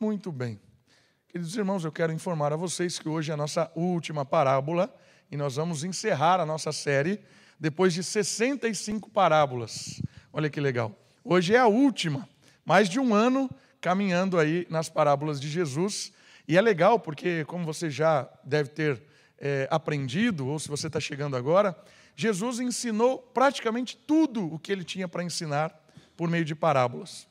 Muito bem. Queridos irmãos, eu quero informar a vocês que hoje é a nossa última parábola e nós vamos encerrar a nossa série depois de 65 parábolas. Olha que legal. Hoje é a última, mais de um ano caminhando aí nas parábolas de Jesus. E é legal porque, como você já deve ter é, aprendido, ou se você está chegando agora, Jesus ensinou praticamente tudo o que ele tinha para ensinar por meio de parábolas.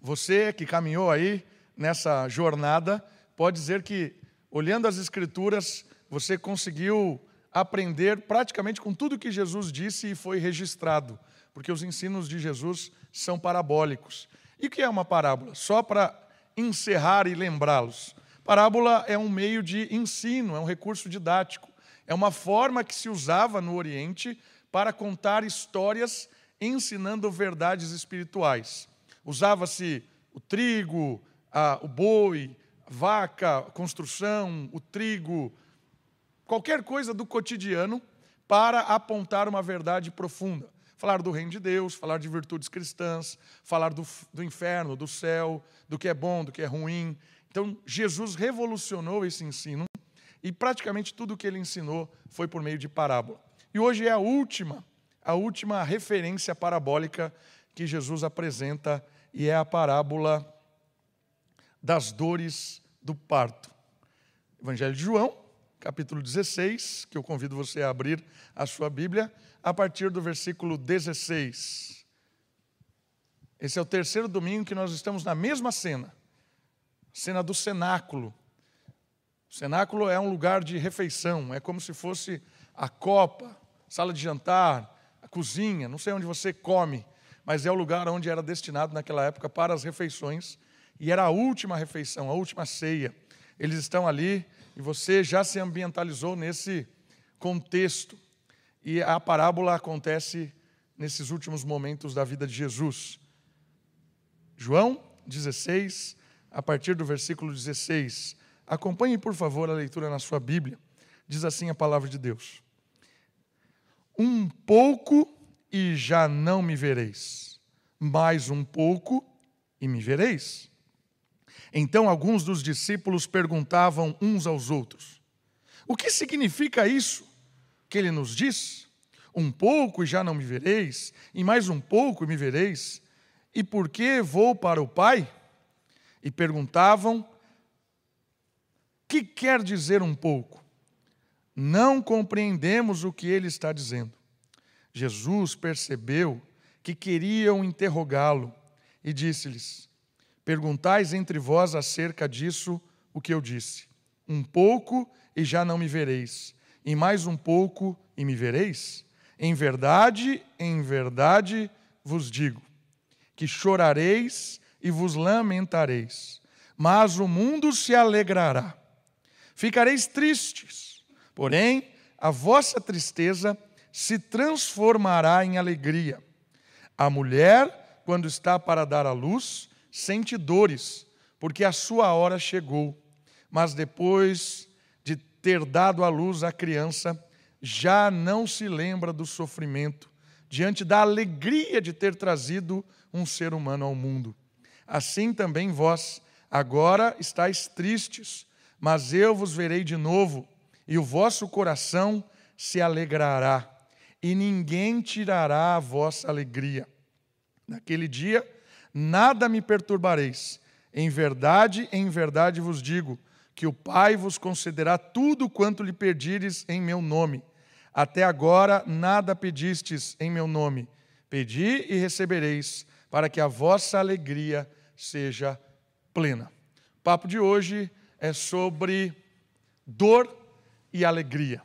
Você que caminhou aí nessa jornada, pode dizer que, olhando as Escrituras, você conseguiu aprender praticamente com tudo que Jesus disse e foi registrado, porque os ensinos de Jesus são parabólicos. E o que é uma parábola? Só para encerrar e lembrá-los. Parábola é um meio de ensino, é um recurso didático, é uma forma que se usava no Oriente para contar histórias ensinando verdades espirituais. Usava-se o trigo, a, o boi, a vaca, a construção, o trigo, qualquer coisa do cotidiano para apontar uma verdade profunda. Falar do reino de Deus, falar de virtudes cristãs, falar do, do inferno, do céu, do que é bom, do que é ruim. Então, Jesus revolucionou esse ensino e praticamente tudo o que ele ensinou foi por meio de parábola. E hoje é a última, a última referência parabólica que Jesus apresenta e é a parábola das dores do parto. Evangelho de João, capítulo 16, que eu convido você a abrir a sua Bíblia, a partir do versículo 16. Esse é o terceiro domingo que nós estamos na mesma cena, cena do cenáculo. O cenáculo é um lugar de refeição, é como se fosse a copa, sala de jantar, a cozinha, não sei onde você come, mas é o lugar onde era destinado naquela época para as refeições, e era a última refeição, a última ceia. Eles estão ali e você já se ambientalizou nesse contexto. E a parábola acontece nesses últimos momentos da vida de Jesus. João 16, a partir do versículo 16. Acompanhe, por favor, a leitura na sua Bíblia. Diz assim a palavra de Deus: Um pouco e já não me vereis, mais um pouco e me vereis. Então alguns dos discípulos perguntavam uns aos outros: O que significa isso que ele nos diz? Um pouco e já não me vereis, e mais um pouco e me vereis, e por que vou para o Pai? E perguntavam: Que quer dizer um pouco? Não compreendemos o que ele está dizendo. Jesus percebeu que queriam interrogá-lo e disse-lhes: Perguntais entre vós acerca disso o que eu disse. Um pouco e já não me vereis, e mais um pouco e me vereis? Em verdade, em verdade vos digo, que chorareis e vos lamentareis, mas o mundo se alegrará. Ficareis tristes, porém a vossa tristeza se transformará em alegria. A mulher, quando está para dar à luz, sente dores, porque a sua hora chegou. Mas depois de ter dado à luz a criança, já não se lembra do sofrimento, diante da alegria de ter trazido um ser humano ao mundo. Assim também vós, agora estáis tristes, mas eu vos verei de novo, e o vosso coração se alegrará, e ninguém tirará a vossa alegria. Naquele dia, nada me perturbareis. Em verdade, em verdade vos digo, que o Pai vos concederá tudo quanto lhe pedires em meu nome. Até agora nada pedistes em meu nome. Pedi e recebereis, para que a vossa alegria seja plena. O papo de hoje é sobre dor e alegria.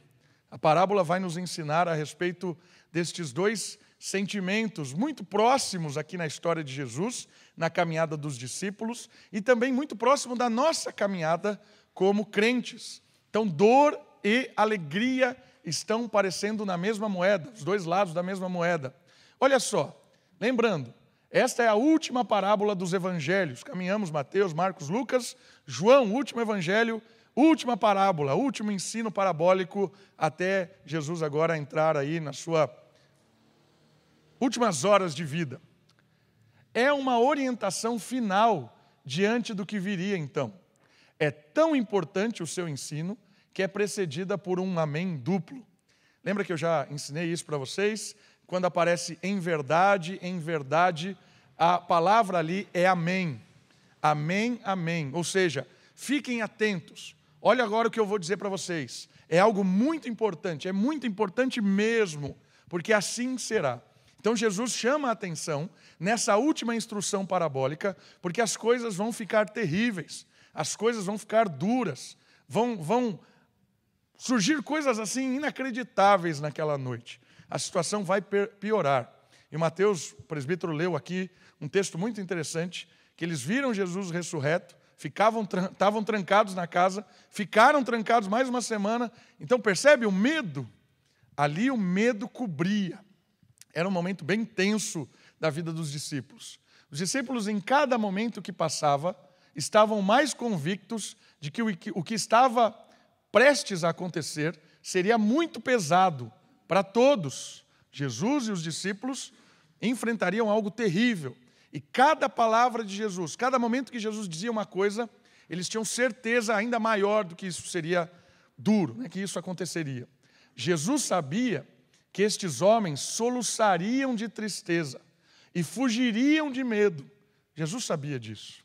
A parábola vai nos ensinar a respeito destes dois sentimentos muito próximos aqui na história de Jesus, na caminhada dos discípulos, e também muito próximo da nossa caminhada como crentes. Então, dor e alegria estão parecendo na mesma moeda, os dois lados da mesma moeda. Olha só, lembrando, esta é a última parábola dos evangelhos. Caminhamos Mateus, Marcos, Lucas, João, último evangelho, última parábola, último ensino parabólico até Jesus agora entrar aí na sua últimas horas de vida. É uma orientação final diante do que viria então. É tão importante o seu ensino que é precedida por um amém duplo. Lembra que eu já ensinei isso para vocês? Quando aparece em verdade, em verdade, a palavra ali é amém. Amém, amém. Ou seja, fiquem atentos. Olha agora o que eu vou dizer para vocês. É algo muito importante, é muito importante mesmo, porque assim será. Então Jesus chama a atenção nessa última instrução parabólica, porque as coisas vão ficar terríveis, as coisas vão ficar duras, vão, vão surgir coisas assim inacreditáveis naquela noite. A situação vai piorar. E Mateus, o presbítero, leu aqui um texto muito interessante, que eles viram Jesus ressurreto, ficavam estavam trancados na casa, ficaram trancados mais uma semana. Então percebe o medo? Ali o medo cobria. Era um momento bem tenso da vida dos discípulos. Os discípulos, em cada momento que passava, estavam mais convictos de que o que estava prestes a acontecer seria muito pesado para todos. Jesus e os discípulos enfrentariam algo terrível. E cada palavra de Jesus, cada momento que Jesus dizia uma coisa, eles tinham certeza ainda maior do que isso seria duro, né, que isso aconteceria. Jesus sabia que estes homens soluçariam de tristeza e fugiriam de medo. Jesus sabia disso,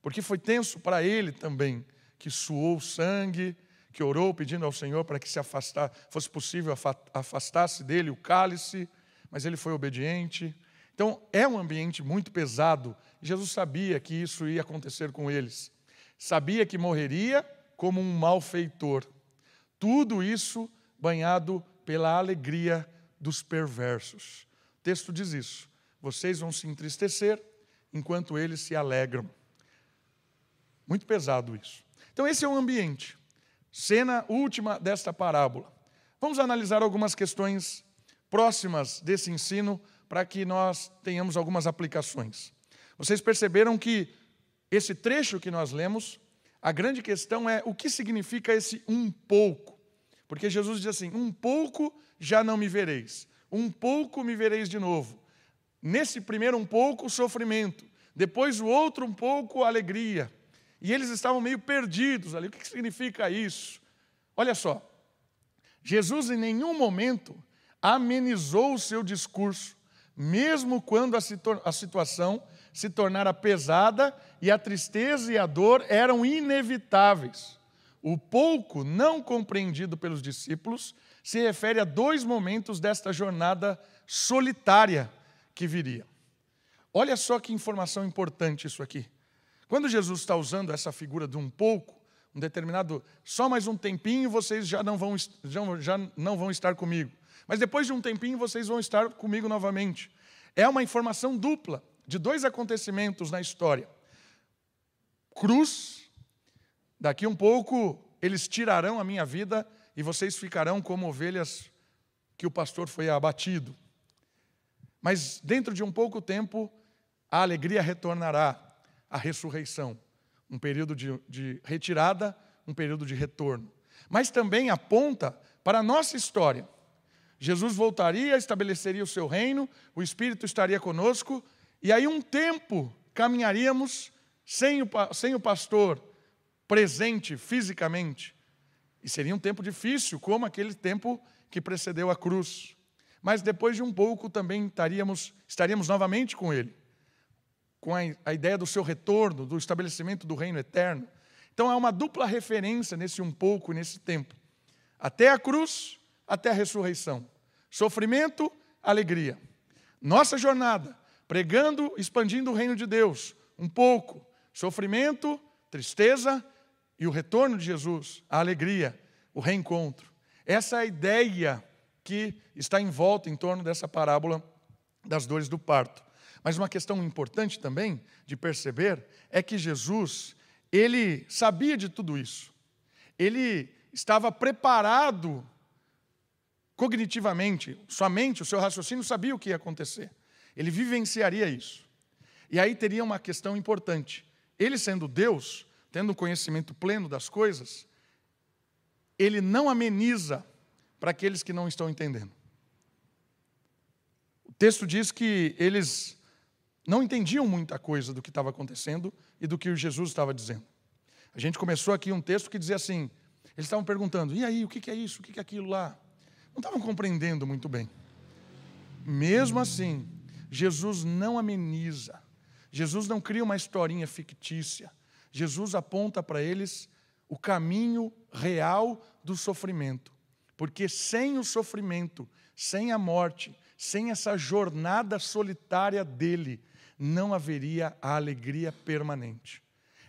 porque foi tenso para ele também, que suou sangue, que orou pedindo ao Senhor para que se afastar, fosse possível afastasse dele o cálice, mas ele foi obediente. Então, é um ambiente muito pesado. Jesus sabia que isso ia acontecer com eles. Sabia que morreria como um malfeitor. Tudo isso banhado pela alegria dos perversos. O texto diz isso. Vocês vão se entristecer enquanto eles se alegram. Muito pesado isso. Então, esse é o ambiente. Cena última desta parábola. Vamos analisar algumas questões próximas desse ensino para que nós tenhamos algumas aplicações. Vocês perceberam que esse trecho que nós lemos, a grande questão é o que significa esse um pouco. Porque Jesus diz assim: um pouco já não me vereis, um pouco me vereis de novo. Nesse primeiro um pouco, o sofrimento, depois o outro um pouco, a alegria. E eles estavam meio perdidos ali. O que significa isso? Olha só, Jesus em nenhum momento amenizou o seu discurso mesmo quando a, a situação se tornara pesada e a tristeza e a dor eram inevitáveis. O pouco não compreendido pelos discípulos se refere a dois momentos desta jornada solitária que viria. Olha só que informação importante isso aqui. Quando Jesus está usando essa figura de um pouco, um determinado, só mais um tempinho vocês já não vão, já, já não vão estar comigo. Mas depois de um tempinho vocês vão estar comigo novamente. É uma informação dupla de dois acontecimentos na história. Cruz, daqui um pouco eles tirarão a minha vida e vocês ficarão como ovelhas que o pastor foi abatido. Mas dentro de um pouco tempo, a alegria retornará, a ressurreição. Um período de, de retirada, um período de retorno. Mas também aponta para a nossa história. Jesus voltaria, estabeleceria o seu reino, o Espírito estaria conosco, e aí um tempo caminharíamos sem o, sem o pastor presente fisicamente. E seria um tempo difícil, como aquele tempo que precedeu a cruz. Mas depois de um pouco também estaríamos, estaríamos novamente com ele, com a, a ideia do seu retorno, do estabelecimento do reino eterno. Então há uma dupla referência nesse um pouco, nesse tempo. Até a cruz até a ressurreição. Sofrimento, alegria. Nossa jornada, pregando, expandindo o reino de Deus, um pouco. Sofrimento, tristeza e o retorno de Jesus, a alegria, o reencontro. Essa é a ideia que está em volta em torno dessa parábola das dores do parto. Mas uma questão importante também de perceber é que Jesus, ele sabia de tudo isso. Ele estava preparado cognitivamente, sua mente, o seu raciocínio sabia o que ia acontecer. Ele vivenciaria isso. E aí teria uma questão importante. Ele sendo Deus, tendo conhecimento pleno das coisas, ele não ameniza para aqueles que não estão entendendo. O texto diz que eles não entendiam muita coisa do que estava acontecendo, e do que Jesus estava dizendo. A gente começou aqui um texto que dizia assim: eles estavam perguntando, e aí, o que é isso, o que é aquilo lá? Não estavam compreendendo muito bem. Mesmo assim, Jesus não ameniza, Jesus não cria uma historinha fictícia, Jesus aponta para eles o caminho real do sofrimento. Porque sem o sofrimento, sem a morte, sem essa jornada solitária dele, não haveria a alegria permanente.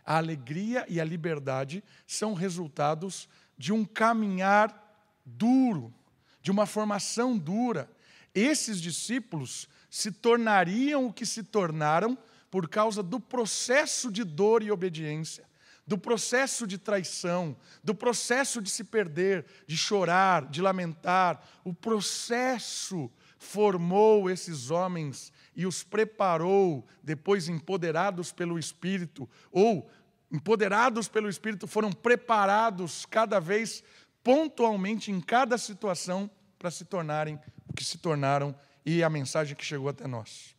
A alegria e a liberdade são resultados de um caminhar duro, de uma formação dura. Esses discípulos se tornariam o que se tornaram por causa do processo de dor e obediência, do processo de traição, do processo de se perder, de chorar, de lamentar. O processo formou esses homens e os preparou, depois empoderados pelo Espírito, ou empoderados pelo Espírito, foram preparados cada vez pontualmente em cada situação para se tornarem o que se tornaram e a mensagem que chegou até nós.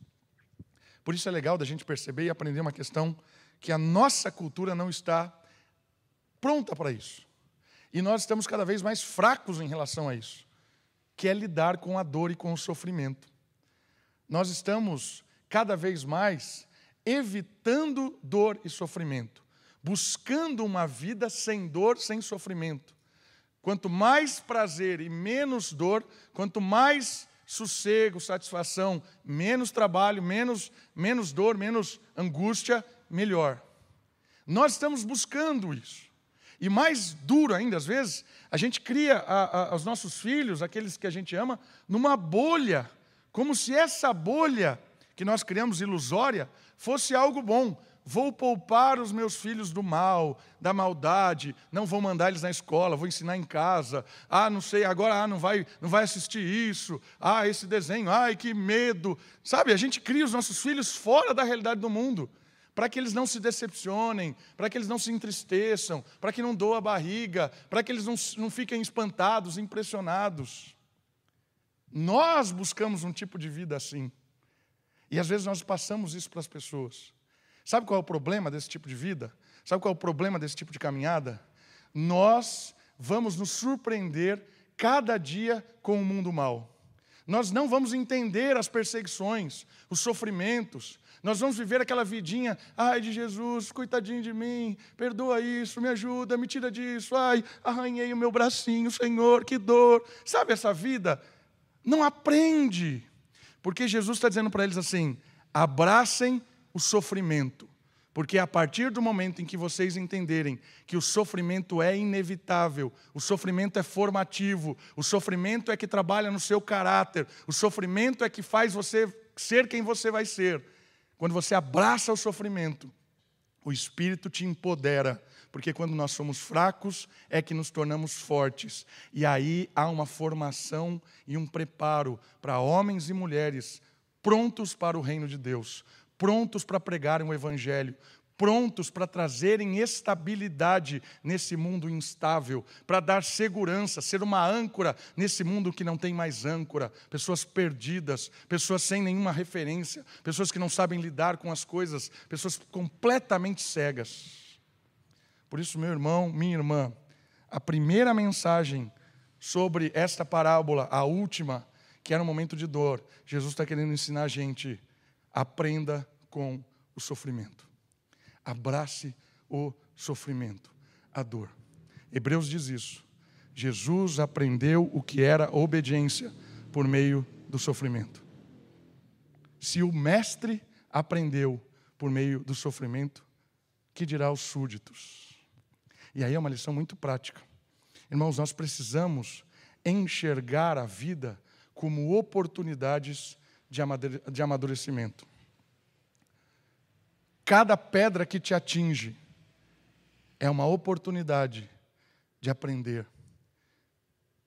Por isso é legal da gente perceber e aprender uma questão que a nossa cultura não está pronta para isso. E nós estamos cada vez mais fracos em relação a isso, que é lidar com a dor e com o sofrimento. Nós estamos cada vez mais evitando dor e sofrimento, buscando uma vida sem dor, sem sofrimento. Quanto mais prazer e menos dor, quanto mais sossego, satisfação, menos trabalho, menos, menos dor, menos angústia, melhor. Nós estamos buscando isso. E mais duro ainda, às vezes, a gente cria a, a, os nossos filhos, aqueles que a gente ama, numa bolha, como se essa bolha que nós criamos ilusória fosse algo bom. Vou poupar os meus filhos do mal, da maldade, não vou mandar eles na escola, vou ensinar em casa. Ah, não sei, agora ah, não vai, não vai assistir isso. Ah, esse desenho, ai, que medo. Sabe, a gente cria os nossos filhos fora da realidade do mundo para que eles não se decepcionem, para que eles não se entristeçam, para que não doa a barriga, para que eles não, não fiquem espantados, impressionados. Nós buscamos um tipo de vida assim. E às vezes nós passamos isso para as pessoas. Sabe qual é o problema desse tipo de vida? Sabe qual é o problema desse tipo de caminhada? Nós vamos nos surpreender cada dia com o mundo mal. Nós não vamos entender as perseguições, os sofrimentos. Nós vamos viver aquela vidinha, ai de Jesus, coitadinho de mim, perdoa isso, me ajuda, me tira disso, ai, arranhei o meu bracinho, Senhor, que dor. Sabe essa vida? Não aprende. Porque Jesus está dizendo para eles assim: abracem o sofrimento. Porque a partir do momento em que vocês entenderem que o sofrimento é inevitável, o sofrimento é formativo, o sofrimento é que trabalha no seu caráter, o sofrimento é que faz você ser quem você vai ser. Quando você abraça o sofrimento, o Espírito te empodera, porque quando nós somos fracos é que nos tornamos fortes. E aí há uma formação e um preparo para homens e mulheres prontos para o reino de Deus, prontos para pregarem o Evangelho, prontos para trazerem estabilidade nesse mundo instável, para dar segurança, ser uma âncora nesse mundo que não tem mais âncora, pessoas perdidas, pessoas sem nenhuma referência, pessoas que não sabem lidar com as coisas, pessoas completamente cegas. Por isso, meu irmão, minha irmã, a primeira mensagem sobre esta parábola, a última, que era um momento de dor, Jesus está querendo ensinar a gente Aprenda com o sofrimento. Abrace o sofrimento, a dor. Hebreus diz isso. Jesus aprendeu o que era obediência por meio do sofrimento. Se o mestre aprendeu por meio do sofrimento, que dirá os súditos? E aí é uma lição muito prática. Irmãos, nós precisamos enxergar a vida como oportunidades de amadurecimento. Cada pedra que te atinge é uma oportunidade de aprender,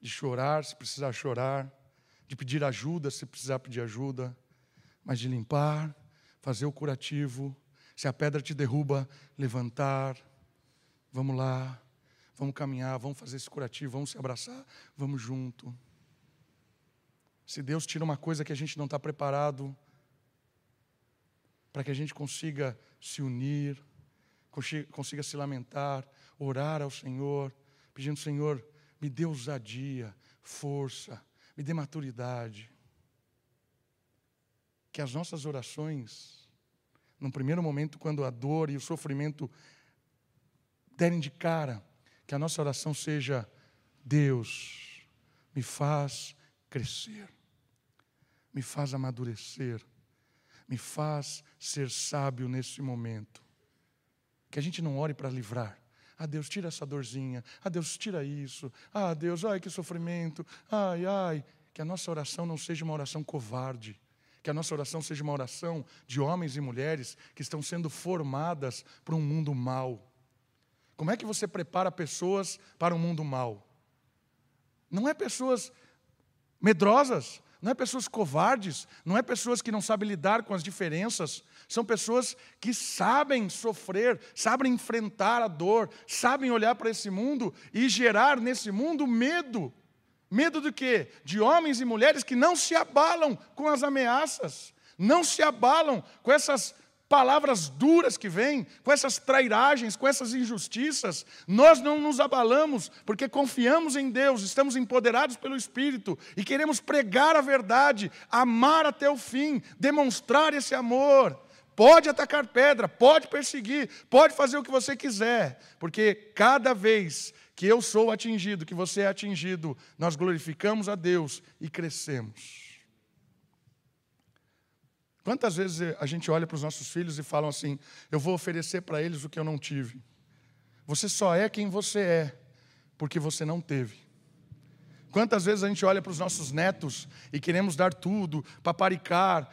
de chorar se precisar chorar, de pedir ajuda se precisar pedir ajuda, mas de limpar, fazer o curativo. Se a pedra te derruba, levantar. Vamos lá, vamos caminhar, vamos fazer esse curativo, vamos se abraçar, vamos junto. Se Deus tira uma coisa que a gente não está preparado, para que a gente consiga se unir, consiga se lamentar, orar ao Senhor, pedindo: Senhor, me dê ousadia, força, me dê maturidade. Que as nossas orações, num primeiro momento, quando a dor e o sofrimento derem de cara, que a nossa oração seja: Deus, me faz crescer, me faz amadurecer, me faz ser sábio nesse momento. Que a gente não ore para livrar. Ah, Deus, tira essa dorzinha. Ah, Deus, tira isso. Ah, Deus, ai, que sofrimento. Ai, ai. Que a nossa oração não seja uma oração covarde. Que a nossa oração seja uma oração de homens e mulheres que estão sendo formadas para um mundo mau. Como é que você prepara pessoas para um mundo mau? Não é pessoas medrosas, não é pessoas covardes, não é pessoas que não sabem lidar com as diferenças, são pessoas que sabem sofrer, sabem enfrentar a dor, sabem olhar para esse mundo e gerar nesse mundo medo. Medo do quê? De homens e mulheres que não se abalam com as ameaças, não se abalam com essas palavras duras que vêm, com essas trairagens, com essas injustiças, nós não nos abalamos, porque confiamos em Deus, estamos empoderados pelo Espírito e queremos pregar a verdade, amar até o fim, demonstrar esse amor. Pode atacar pedra, pode perseguir, pode fazer o que você quiser, porque cada vez que eu sou atingido, que você é atingido, nós glorificamos a Deus e crescemos. Quantas vezes a gente olha para os nossos filhos e fala assim: eu vou oferecer para eles o que eu não tive. Você só é quem você é, porque você não teve. Quantas vezes a gente olha para os nossos netos e queremos dar tudo, paparicar.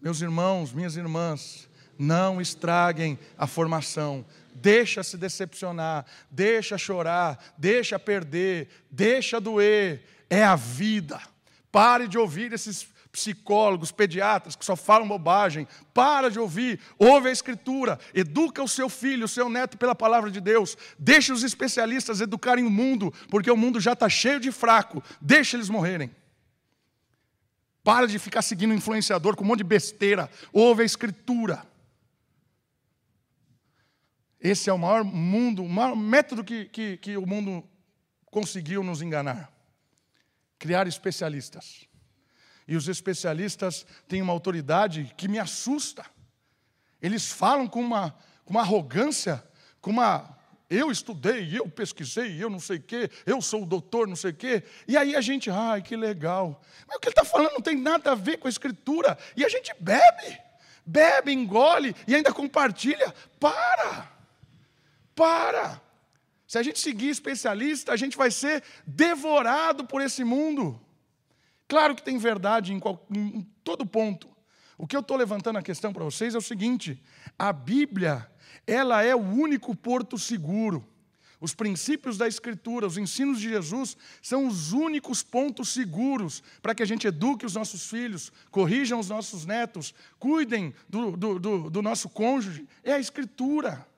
Meus irmãos, minhas irmãs, não estraguem a formação. Deixa se decepcionar, deixa chorar, deixa perder, deixa doer. É a vida. Pare de ouvir esses psicólogos, pediatras que só falam bobagem. Para de ouvir, ouve a Escritura, educa o seu filho, o seu neto pela palavra de Deus. Deixe os especialistas educarem o mundo, porque o mundo já está cheio de fraco. Deixe eles morrerem. Para de ficar seguindo influenciador com um monte de besteira. Ouve a Escritura. Esse é o maior mundo, o maior método que, que, que o mundo conseguiu nos enganar. Criar especialistas. E os especialistas têm uma autoridade que me assusta. Eles falam com uma, com uma arrogância, com uma. Eu estudei, eu pesquisei, eu não sei o quê, eu sou o doutor, não sei o quê. E aí a gente, ai, que legal. Mas o que ele está falando não tem nada a ver com a escritura. E a gente bebe, bebe, engole e ainda compartilha. Para! Para! Se a gente seguir especialista, a gente vai ser devorado por esse mundo. Claro que tem verdade em, qual, em todo ponto. O que eu estou levantando a questão para vocês é o seguinte: a Bíblia, ela é o único porto seguro. Os princípios da Escritura, os ensinos de Jesus, são os únicos pontos seguros para que a gente eduque os nossos filhos, corrijam os nossos netos, cuidem do, do, do, do nosso cônjuge. É a Escritura.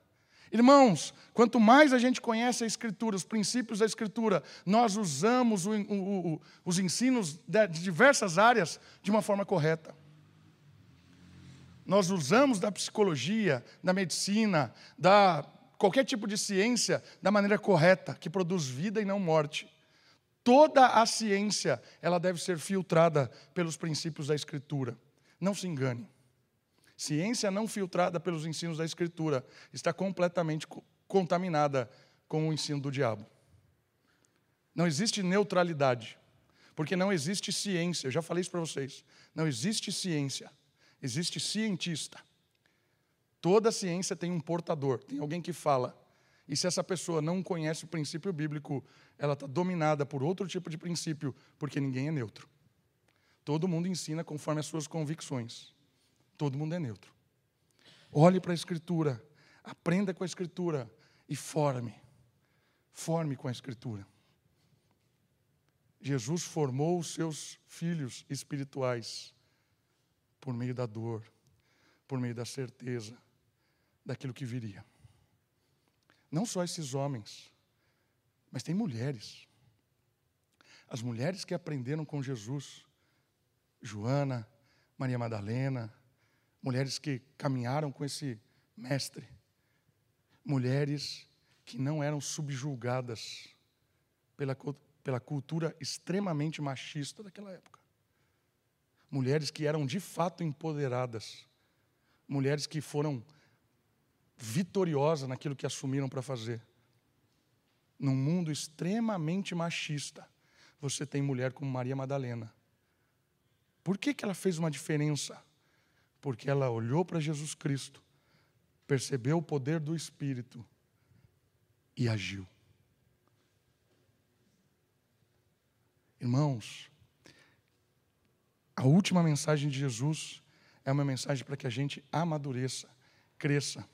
Irmãos, quanto mais a gente conhece a Escritura, os princípios da Escritura, nós usamos o, o, o, os ensinos de diversas áreas de uma forma correta. Nós usamos da psicologia, da medicina, da qualquer tipo de ciência da maneira correta, que produz vida e não morte. Toda a ciência, ela deve ser filtrada pelos princípios da Escritura. Não se engane. Ciência não filtrada pelos ensinos da Escritura está completamente contaminada com o ensino do diabo. Não existe neutralidade, porque não existe ciência. Eu já falei isso para vocês. Não existe ciência, existe cientista. Toda ciência tem um portador, tem alguém que fala. E se essa pessoa não conhece o princípio bíblico, ela está dominada por outro tipo de princípio, porque ninguém é neutro. Todo mundo ensina conforme as suas convicções. Todo mundo é neutro. Olhe para a Escritura, aprenda com a Escritura e forme. Forme com a Escritura. Jesus formou os seus filhos espirituais por meio da dor, por meio da certeza daquilo que viria. Não só esses homens, mas tem mulheres. As mulheres que aprenderam com Jesus, Joana, Maria Madalena, mulheres que caminharam com esse mestre. mulheres que não eram subjulgadas pela, pela cultura extremamente machista daquela época. Mulheres que eram de fato empoderadas. Mulheres que foram vitoriosas naquilo que assumiram para fazer. Num mundo extremamente machista, você tem mulher como Maria Madalena. Por que, que ela fez uma diferença? Porque ela olhou para Jesus Cristo, percebeu o poder do Espírito e agiu. Irmãos, a última mensagem de Jesus é uma mensagem para que a gente amadureça, cresça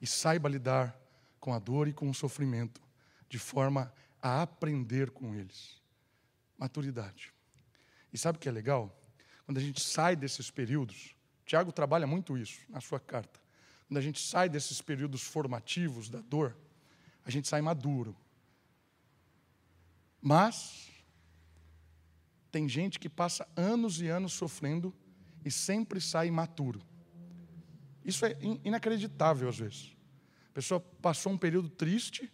e saiba lidar com a dor e com o sofrimento, de forma a aprender com eles. Maturidade. E sabe o que é legal? Quando a gente sai desses períodos, Tiago trabalha muito isso na sua carta. Quando a gente sai desses períodos formativos da dor, a gente sai maduro. Mas tem gente que passa anos e anos sofrendo e sempre sai imaturo. Isso é inacreditável às vezes. A pessoa passou um período triste,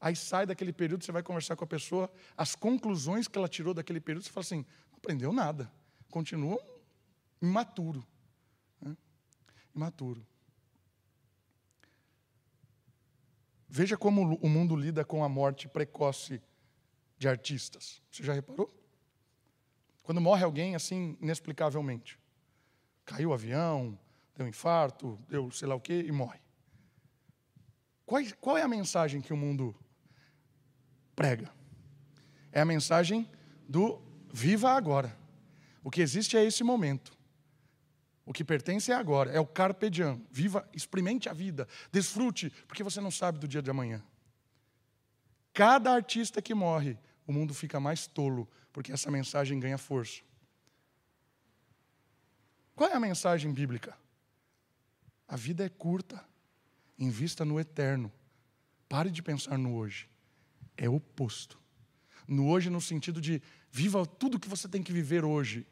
aí sai daquele período, você vai conversar com a pessoa, as conclusões que ela tirou daquele período, você fala assim: não aprendeu nada, continua imaturo. Imaturo. Veja como o mundo lida com a morte precoce de artistas. Você já reparou? Quando morre alguém assim, inexplicavelmente. Caiu o avião, deu um infarto, deu sei lá o quê e morre. Qual, qual é a mensagem que o mundo prega? É a mensagem do viva agora. O que existe é esse momento. O que pertence é agora, é o carpe diem. Viva, experimente a vida, desfrute, porque você não sabe do dia de amanhã. Cada artista que morre, o mundo fica mais tolo, porque essa mensagem ganha força. Qual é a mensagem bíblica? A vida é curta, invista no eterno. Pare de pensar no hoje. É oposto. No hoje, no sentido de viva tudo que você tem que viver hoje.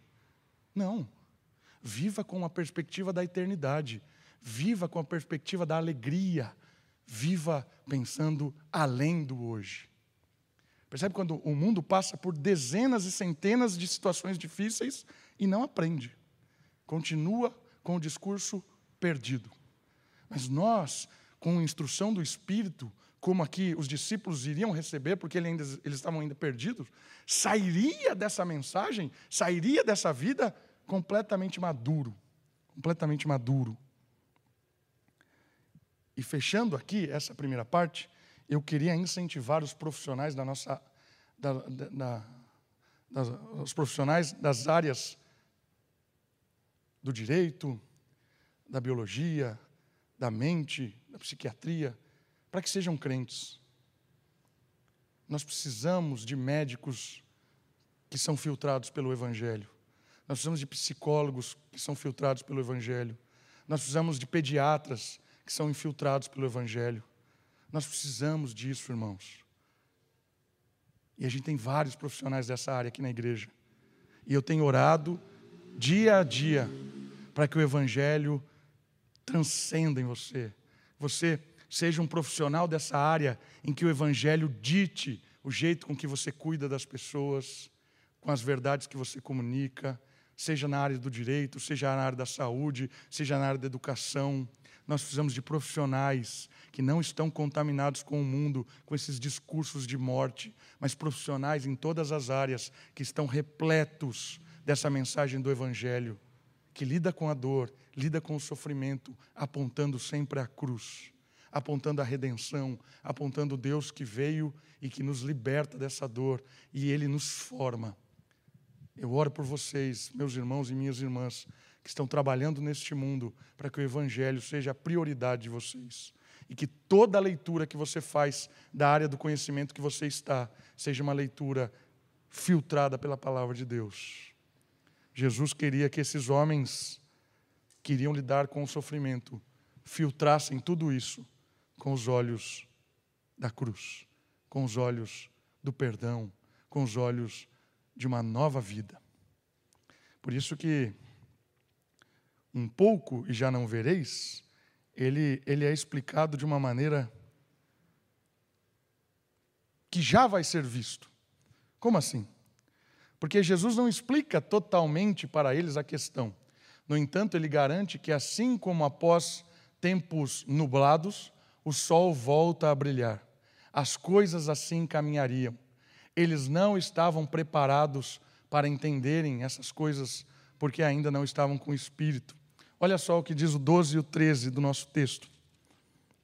Não. Viva com a perspectiva da eternidade. Viva com a perspectiva da alegria. Viva pensando além do hoje. Percebe quando o mundo passa por dezenas e centenas de situações difíceis e não aprende. Continua com o discurso perdido. Mas nós, com a instrução do Espírito, como aqui os discípulos iriam receber, porque eles, estavam ainda perdidos, sairia dessa mensagem, sairia dessa vida completamente maduro. Completamente maduro. E fechando aqui essa primeira parte, eu queria incentivar os profissionais da nossa, da, da, da, das, os profissionais das áreas do direito, da biologia, da mente, da psiquiatria, para que sejam crentes. Nós precisamos de médicos que são filtrados pelo Evangelho. Nós precisamos de psicólogos que são filtrados pelo Evangelho. Nós precisamos de pediatras que são infiltrados pelo Evangelho. Nós precisamos disso, irmãos. E a gente tem vários profissionais dessa área aqui na igreja. E eu tenho orado dia a dia para que o Evangelho transcenda em você. Você seja um profissional dessa área em que o Evangelho dite o jeito com que você cuida das pessoas, com as verdades que você comunica, seja na área do direito, seja na área da saúde, seja na área da educação. Nós precisamos de profissionais que não estão contaminados com o mundo, com esses discursos de morte, mas profissionais em todas as áreas que estão repletos dessa mensagem do Evangelho, que lida com a dor, lida com o sofrimento, apontando sempre a cruz, apontando a redenção, apontando Deus que veio e que nos liberta dessa dor e Ele nos forma. Eu oro por vocês, meus irmãos e minhas irmãs, que estão trabalhando neste mundo para que o Evangelho seja a prioridade de vocês e que toda a leitura que você faz da área do conhecimento que você está seja uma leitura filtrada pela palavra de Deus. Jesus queria que esses homens que iriam lidar com o sofrimento filtrassem tudo isso com os olhos da cruz, com os olhos do perdão, com os olhos de uma nova vida. Por isso que um pouco e já não vereis ele, ele é explicado de uma maneira que já vai ser visto. Como assim? Porque Jesus não explica totalmente para eles a questão. No entanto, ele garante que, assim como após tempos nublados, o sol volta a brilhar. As coisas assim caminhariam. Eles não estavam preparados para entenderem essas coisas porque ainda não estavam com o Espírito. Olha só o que diz o 12 e o 13 do nosso texto.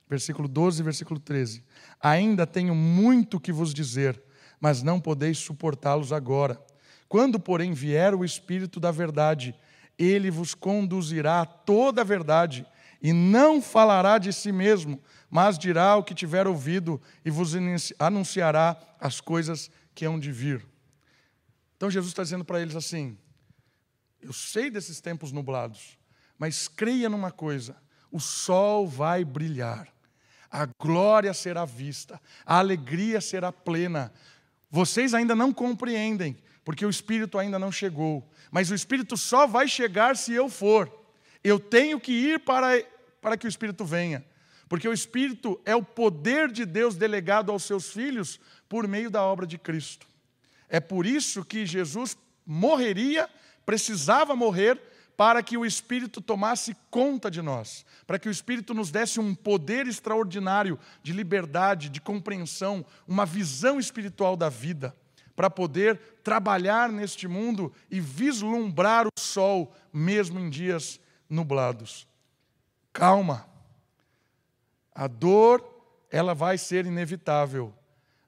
Versículo 12 e versículo 13. Ainda tenho muito que vos dizer, mas não podeis suportá-los agora. Quando, porém, vier o Espírito da Verdade, ele vos conduzirá a toda a verdade, e não falará de si mesmo, mas dirá o que tiver ouvido e vos anunciará as coisas que hão de vir. Então Jesus está dizendo para eles assim: Eu sei desses tempos nublados, mas creia numa coisa: o sol vai brilhar, a glória será vista, a alegria será plena. Vocês ainda não compreendem, porque o Espírito ainda não chegou, mas o Espírito só vai chegar se eu for. Eu tenho que ir para, para que o Espírito venha, porque o Espírito é o poder de Deus delegado aos seus filhos por meio da obra de Cristo. É por isso que Jesus morreria, precisava morrer, para que o Espírito tomasse conta de nós, para que o Espírito nos desse um poder extraordinário de liberdade, de compreensão, uma visão espiritual da vida para poder trabalhar neste mundo e vislumbrar o sol, mesmo em dias nublados. Calma. A dor, ela vai ser inevitável,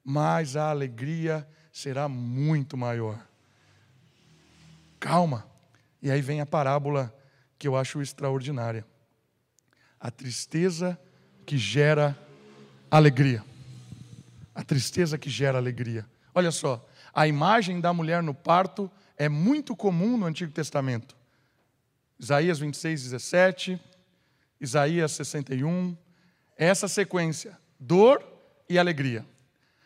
mas a alegria será muito maior. Calma. E aí vem a parábola que eu acho extraordinária. A tristeza que gera alegria. A tristeza que gera alegria. Olha só, a imagem da mulher no parto é muito comum no Antigo Testamento. Isaías 26, 17, Isaías 61. É essa sequência: dor e alegria.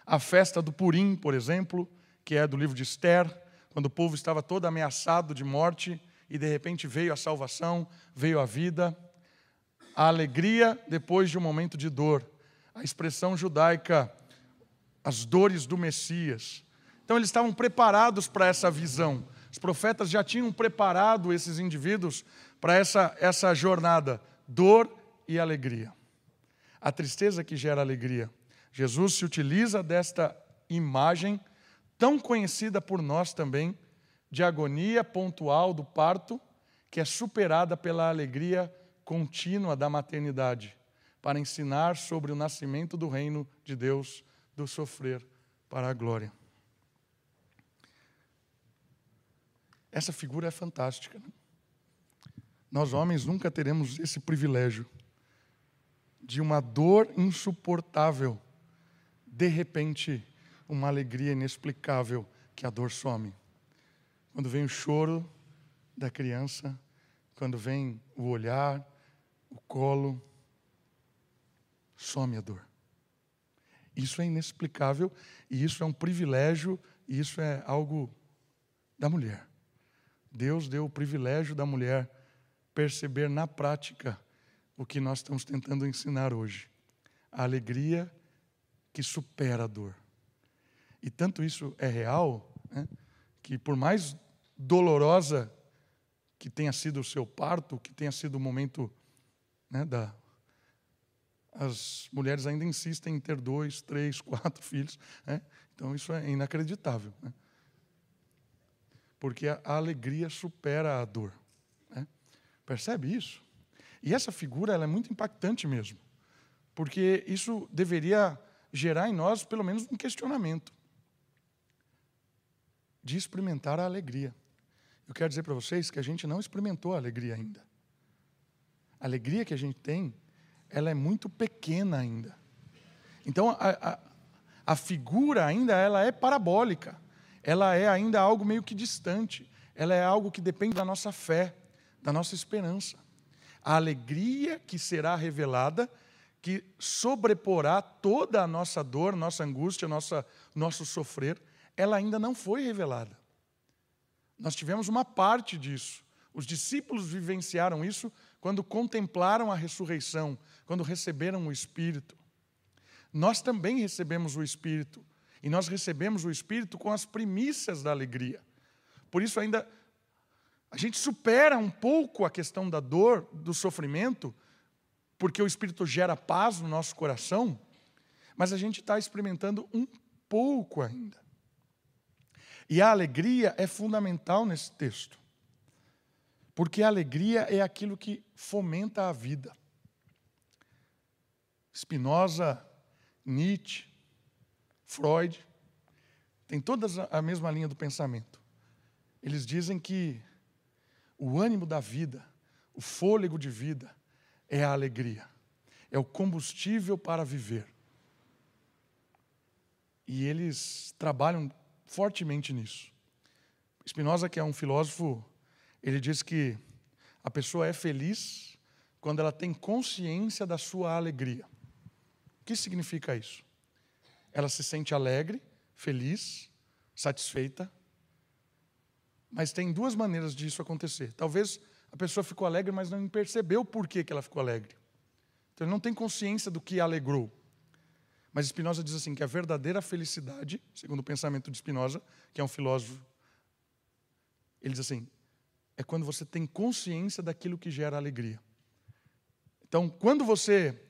A festa do Purim, por exemplo, que é do livro de Esther, quando o povo estava todo ameaçado de morte e de repente veio a salvação, veio a vida. A alegria depois de um momento de dor. A expressão judaica, as dores do Messias. Então eles estavam preparados para essa visão. Os profetas já tinham preparado esses indivíduos para essa, essa jornada, dor e alegria. A tristeza que gera alegria. Jesus se utiliza desta imagem, tão conhecida por nós também, de agonia pontual do parto, que é superada pela alegria contínua da maternidade, para ensinar sobre o nascimento do reino de Deus, do sofrer para a glória. Essa figura é fantástica. Né? Nós, homens, nunca teremos esse privilégio de uma dor insuportável, de repente, uma alegria inexplicável que a dor some. Quando vem o choro da criança, quando vem o olhar, o colo, some a dor. Isso é inexplicável e isso é um privilégio e isso é algo da mulher. Deus deu o privilégio da mulher perceber na prática o que nós estamos tentando ensinar hoje. A alegria que supera a dor. E tanto isso é real, né, que por mais dolorosa que tenha sido o seu parto, que tenha sido o momento né, da. As mulheres ainda insistem em ter dois, três, quatro filhos. Né? Então isso é inacreditável. Né? porque a alegria supera a dor. Percebe isso? E essa figura ela é muito impactante mesmo, porque isso deveria gerar em nós pelo menos um questionamento de experimentar a alegria. Eu quero dizer para vocês que a gente não experimentou a alegria ainda. A alegria que a gente tem, ela é muito pequena ainda. Então, a, a, a figura ainda ela é parabólica ela é ainda algo meio que distante. Ela é algo que depende da nossa fé, da nossa esperança. A alegria que será revelada, que sobreporá toda a nossa dor, nossa angústia, nossa, nosso sofrer, ela ainda não foi revelada. Nós tivemos uma parte disso. Os discípulos vivenciaram isso quando contemplaram a ressurreição, quando receberam o Espírito. Nós também recebemos o Espírito E nós recebemos o Espírito com as primícias da alegria. Por isso, ainda a gente supera um pouco a questão da dor, do sofrimento, porque o Espírito gera paz no nosso coração, mas a gente está experimentando um pouco ainda. E a alegria é fundamental nesse texto, porque a alegria é aquilo que fomenta a vida. Spinoza, Nietzsche, Freud, tem todas a mesma linha do pensamento. Eles dizem que o ânimo da vida, o fôlego de vida, é a alegria, é o combustível para viver. E eles trabalham fortemente nisso. Spinoza, que é um filósofo, ele diz que a pessoa é feliz quando ela tem consciência da sua alegria. O que significa isso? Ela se sente alegre, feliz, satisfeita, mas tem duas maneiras disso acontecer. Talvez a pessoa ficou alegre, mas não percebeu por que, que ela ficou alegre. Então ele não tem consciência do que a alegrou. Mas Spinoza diz assim que a verdadeira felicidade, segundo o pensamento de Spinoza, que é um filósofo, ele diz assim, é quando você tem consciência daquilo que gera alegria. Então, quando você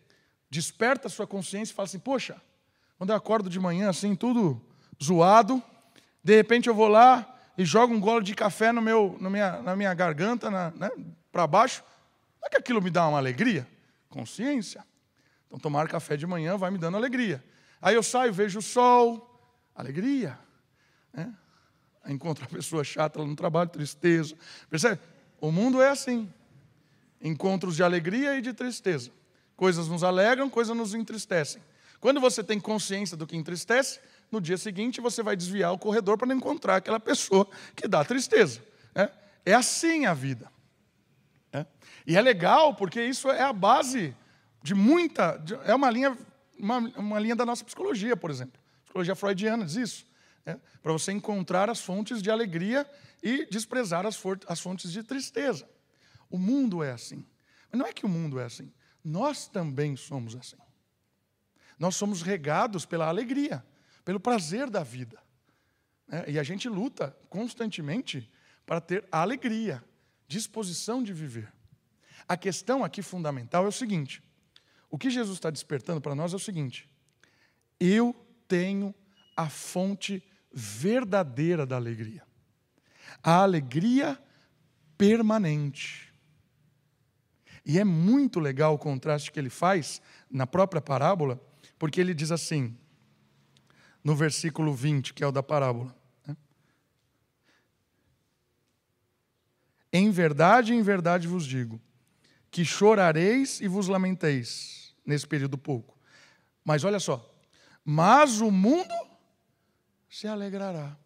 desperta a sua consciência e fala assim, poxa, quando eu acordo de manhã assim, tudo zoado, de repente eu vou lá, e jogo um gole de café no meu, no minha, na minha garganta, na, né, para baixo, não é que aquilo me dá uma alegria? Consciência. Então, tomar café de manhã vai me dando alegria. Aí eu saio, vejo o sol, alegria. Né? Encontro a pessoa chata lá no trabalho, tristeza. Percebe? O mundo é assim. Encontros de alegria e de tristeza. Coisas nos alegram, coisas nos entristecem. Quando você tem consciência do que entristece, no dia seguinte você vai desviar o corredor para não encontrar aquela pessoa que dá tristeza. É, é assim a vida. É. E é legal porque isso é a base de muita. De, é uma linha, uma, uma, linha da nossa psicologia, por exemplo. psicologia freudiana diz isso. É, para você encontrar as fontes de alegria e desprezar as, as fontes de tristeza. O mundo é assim. Mas não é que o mundo é assim. Nós também somos assim. Nós somos regados pela alegria pelo prazer da vida. Né? E a gente luta constantemente para ter alegria, disposição de viver. A questão aqui fundamental é o seguinte: o que Jesus está despertando para nós é o seguinte: eu tenho a fonte verdadeira da alegria, a alegria permanente. E é muito legal o contraste que ele faz na própria parábola, porque ele diz assim: no versículo 20, que é o da parábola. Né? Em verdade, em verdade vos digo, que chorareis e vos lamenteis nesse período pouco. Mas olha só, mas o mundo se alegrará.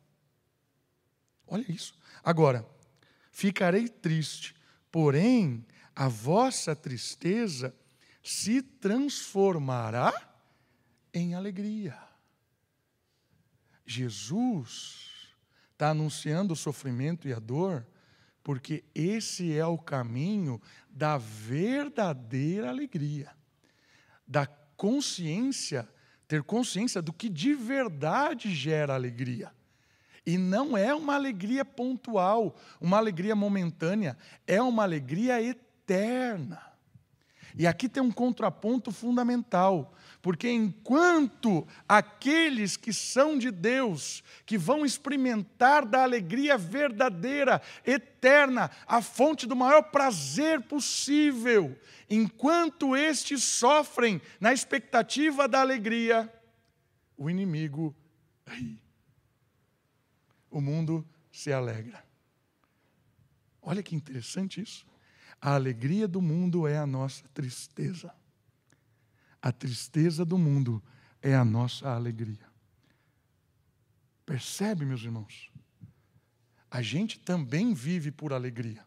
Olha isso. Agora, ficarei triste, porém a vossa tristeza se transformará em alegria. Jesus está anunciando o sofrimento e a dor, porque esse é o caminho da verdadeira alegria, da consciência, ter consciência do que de verdade gera alegria. E não é uma alegria pontual, uma alegria momentânea, é uma alegria eterna. E aqui tem um contraponto fundamental, porque enquanto aqueles que são de Deus, que vão experimentar da alegria verdadeira, eterna, a fonte do maior prazer possível, enquanto estes sofrem na expectativa da alegria, o inimigo ri. O mundo se alegra. Olha que interessante isso. A alegria do mundo é a nossa tristeza. A tristeza do mundo é a nossa alegria. Percebe, meus irmãos? A gente também vive por alegria.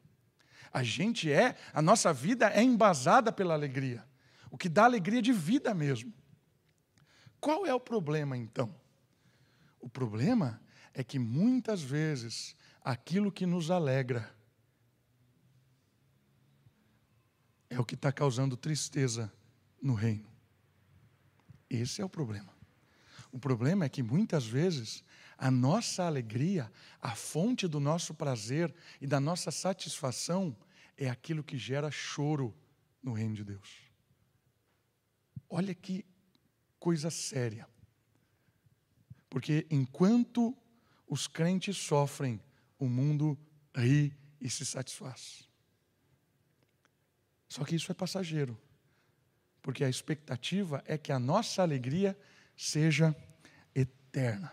A gente é, a nossa vida é embasada pela alegria. O que dá alegria de vida mesmo. Qual é o problema então? O problema é que muitas vezes aquilo que nos alegra é o que está causando tristeza no reino. Esse é o problema. O problema é que muitas vezes a nossa alegria, a fonte do nosso prazer e da nossa satisfação é aquilo que gera choro no reino de Deus. Olha que coisa séria. Porque enquanto os crentes sofrem, o mundo ri e se satisfaz. Só que isso é passageiro, porque a expectativa é que a nossa alegria seja eterna.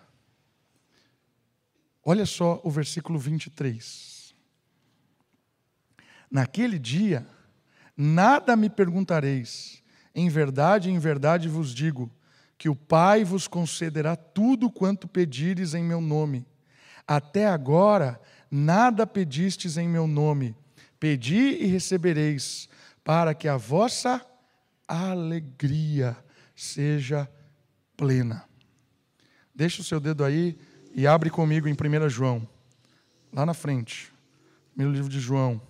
Olha só o versículo 23. Naquele dia, nada me perguntareis, em verdade, em verdade vos digo, que o Pai vos concederá tudo quanto pedires em meu nome. Até agora, nada pedistes em meu nome. Pedi e recebereis, para que a vossa alegria seja plena. Deixa o seu dedo aí e abre comigo em 1 João, lá na frente, primeiro livro de João,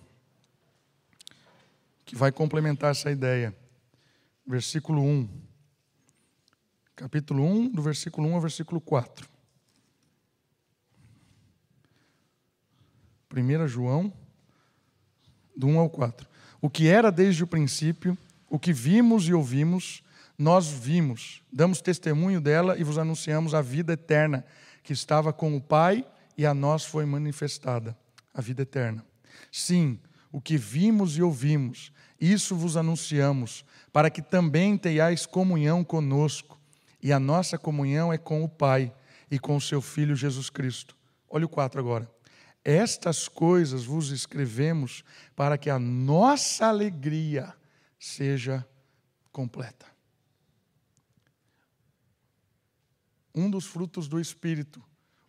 que vai complementar essa ideia. Versículo 1. Capítulo 1, do versículo 1 ao versículo 4. 1 João, do 1 ao 4. O que era desde o princípio, o que vimos e ouvimos, nós vimos, damos testemunho dela e vos anunciamos a vida eterna que estava com o Pai e a nós foi manifestada, a vida eterna. Sim, o que vimos e ouvimos, isso vos anunciamos, para que também tenhais comunhão conosco. E a nossa comunhão é com o Pai e com o seu Filho Jesus Cristo. Olha o 4 agora. Estas coisas vos escrevemos para que a nossa alegria seja completa. Um dos frutos do Espírito,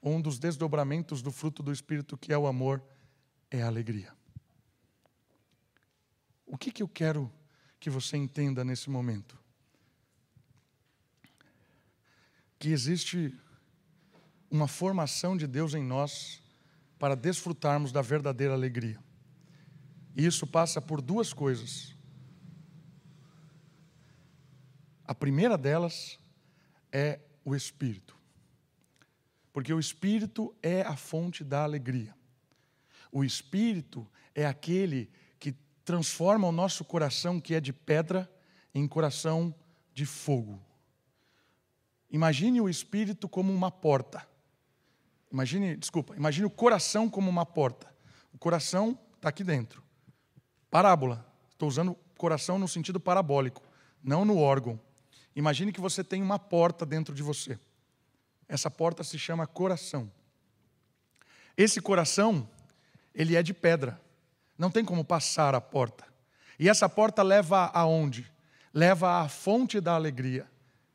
um dos desdobramentos do fruto do Espírito, que é o amor, é a alegria. O que, que eu quero que você entenda nesse momento? Que existe uma formação de Deus em nós para desfrutarmos da verdadeira alegria. E isso passa por duas coisas. A primeira delas é o Espírito. Porque o Espírito é a fonte da alegria. O Espírito é aquele que transforma o nosso coração, que é de pedra, em coração de fogo. Imagine o Espírito como uma porta. Imagine, desculpa, imagine o coração como uma porta. O coração está aqui dentro. Parábola. Estou usando coração no sentido parabólico, não no órgão. Imagine que você tem uma porta dentro de você. Essa porta se chama coração. Esse coração, ele é de pedra. Não tem como passar a porta. E essa porta leva aonde? Leva à fonte da alegria,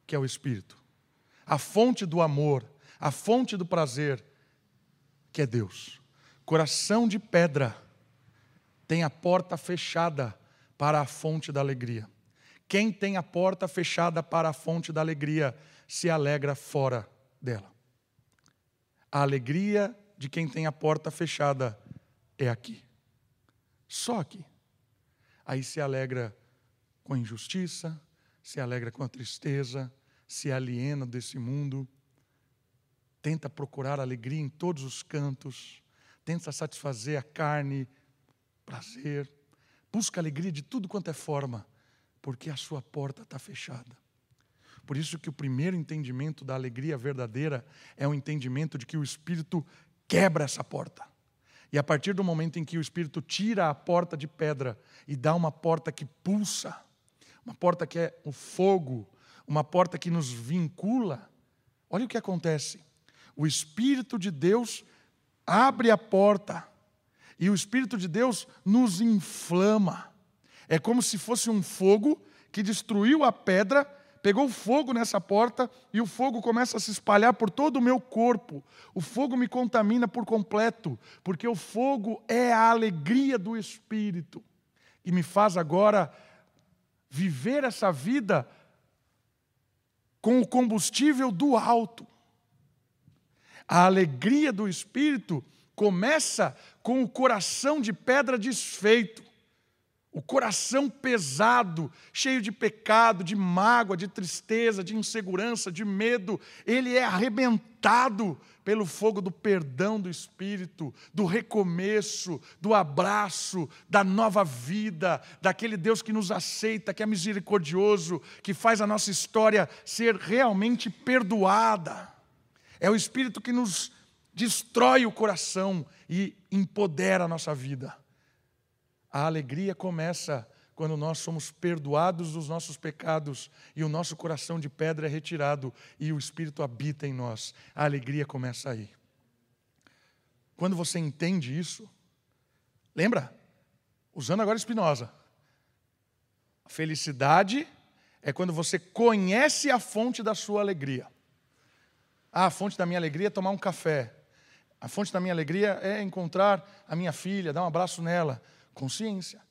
que é o Espírito. A fonte do amor, a fonte do prazer, que é Deus. Coração de pedra tem a porta fechada para a fonte da alegria. Quem tem a porta fechada para a fonte da alegria se alegra fora dela. A alegria de quem tem a porta fechada é aqui. Só aqui. Aí se alegra com a injustiça, se alegra com a tristeza, se aliena desse mundo tenta procurar alegria em todos os cantos, tenta satisfazer a carne, prazer, busca alegria de tudo quanto é forma, porque a sua porta está fechada. Por isso que o primeiro entendimento da alegria verdadeira é o entendimento de que o Espírito quebra essa porta. E a partir do momento em que o Espírito tira a porta de pedra e dá uma porta que pulsa, uma porta que é o fogo, uma porta que nos vincula, olha o que acontece o Espírito de Deus abre a porta e o Espírito de Deus nos inflama. É como se fosse um fogo que destruiu a pedra, pegou fogo nessa porta e o fogo começa a se espalhar por todo o meu corpo. O fogo me contamina por completo, porque o fogo é a alegria do Espírito e me faz agora viver essa vida com o combustível do alto. A alegria do Espírito começa com o coração de pedra desfeito. o coração pesado, cheio de pecado, de mágoa, de tristeza, de insegurança, de medo, ele é arrebentado pelo fogo do perdão do Espírito, do recomeço, do abraço, da nova vida, daquele Deus que nos aceita, que é misericordioso, que faz a nossa história ser realmente perdoada. É o Espírito que nos destrói o coração e empodera a nossa vida. A alegria começa quando nós somos perdoados dos nossos pecados e o nosso coração de pedra é retirado e o Espírito habita em nós. A alegria começa aí. Quando você entende isso, lembra? Usando agora Espinosa. A felicidade é quando você conhece a fonte da sua alegria. Ah, a fonte da minha alegria é tomar um café. A fonte da minha alegria é encontrar a minha filha, dar um abraço nela. Consciência.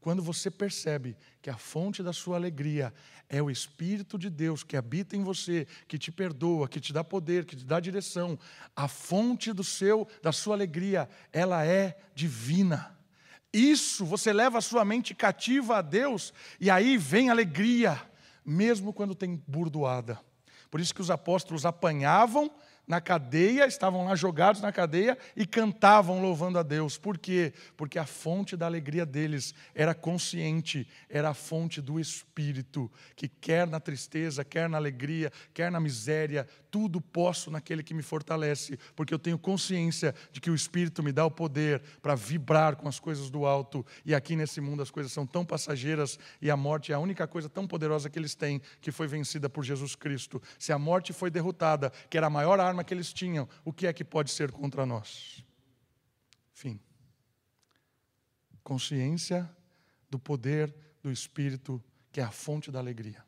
Quando você percebe que a fonte da sua alegria é o Espírito de Deus que habita em você, que te perdoa, que te dá poder, que te dá direção, a fonte do seu, da sua alegria, ela é divina. Isso você leva a sua mente cativa a Deus e aí vem alegria, mesmo quando tem burdoada. Por isso que os apóstolos apanhavam na cadeia, estavam lá jogados na cadeia e cantavam louvando a Deus. Por quê? Porque a fonte da alegria deles era consciente, era a fonte do Espírito, que quer na tristeza, quer na alegria, quer na miséria, tudo posso naquele que me fortalece, porque eu tenho consciência de que o Espírito me dá o poder para vibrar com as coisas do alto. E aqui nesse mundo as coisas são tão passageiras e a morte é a única coisa tão poderosa que eles têm, que foi vencida por Jesus Cristo. Se a morte foi derrotada, que era a maior arma que eles tinham, o que é que pode ser contra nós? Fim. Consciência do poder do Espírito, que é a fonte da alegria.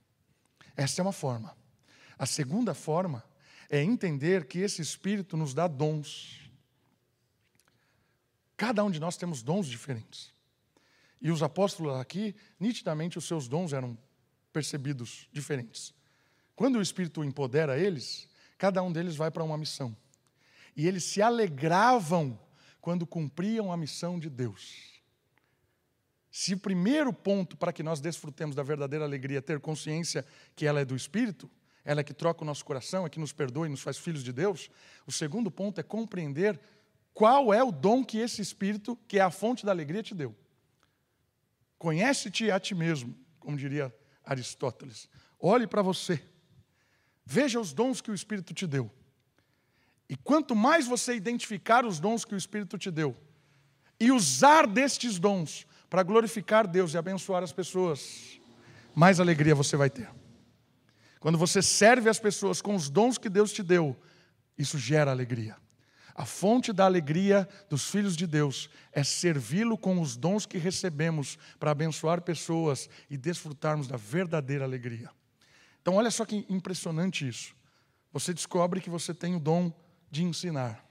Essa é uma forma. A segunda forma é entender que esse Espírito nos dá dons. Cada um de nós temos dons diferentes. E os apóstolos aqui, nitidamente, os seus dons eram percebidos diferentes. Quando o Espírito empodera eles, cada um deles vai para uma missão. E eles se alegravam quando cumpriam a missão de Deus. Se o primeiro ponto para que nós desfrutemos da verdadeira alegria é ter consciência que ela é do Espírito, ela é que troca o nosso coração, é que nos perdoa e nos faz filhos de Deus. O segundo ponto é compreender qual é o dom que esse Espírito, que é a fonte da alegria, te deu. Conhece-te a ti mesmo, como diria Aristóteles. Olhe para você. Veja os dons que o Espírito te deu. E quanto mais você identificar os dons que o Espírito te deu e usar destes dons para glorificar Deus e abençoar as pessoas, mais alegria você vai ter. Quando você serve as pessoas com os dons que Deus te deu, isso gera alegria. A fonte da alegria dos filhos de Deus é servi-lo com os dons que recebemos para abençoar pessoas e desfrutarmos da verdadeira alegria. Então, olha só que impressionante isso. Você descobre que você tem o dom de ensinar.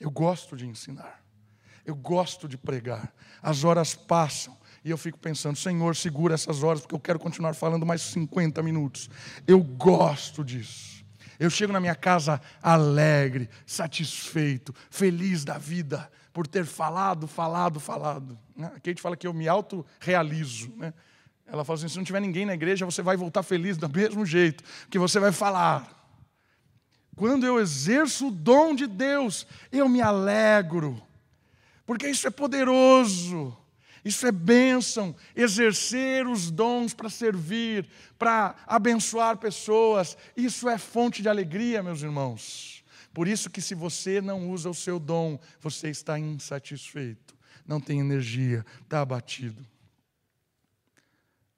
Eu gosto de ensinar. Eu gosto de pregar. As horas passam e eu fico pensando, Senhor, segura essas horas, porque eu quero continuar falando mais 50 minutos. Eu gosto disso. Eu chego na minha casa alegre, satisfeito, feliz da vida, por ter falado, falado, falado. Né? A Kate fala que eu me autorrealizo. Né? Ela fala assim: se não tiver ninguém na igreja, você vai voltar feliz do mesmo jeito, que você vai falar. Quando eu exerço o dom de Deus, eu me alegro, porque isso é poderoso. Isso é bênção, exercer os dons para servir, para abençoar pessoas. Isso é fonte de alegria, meus irmãos. Por isso que se você não usa o seu dom, você está insatisfeito, não tem energia, está abatido.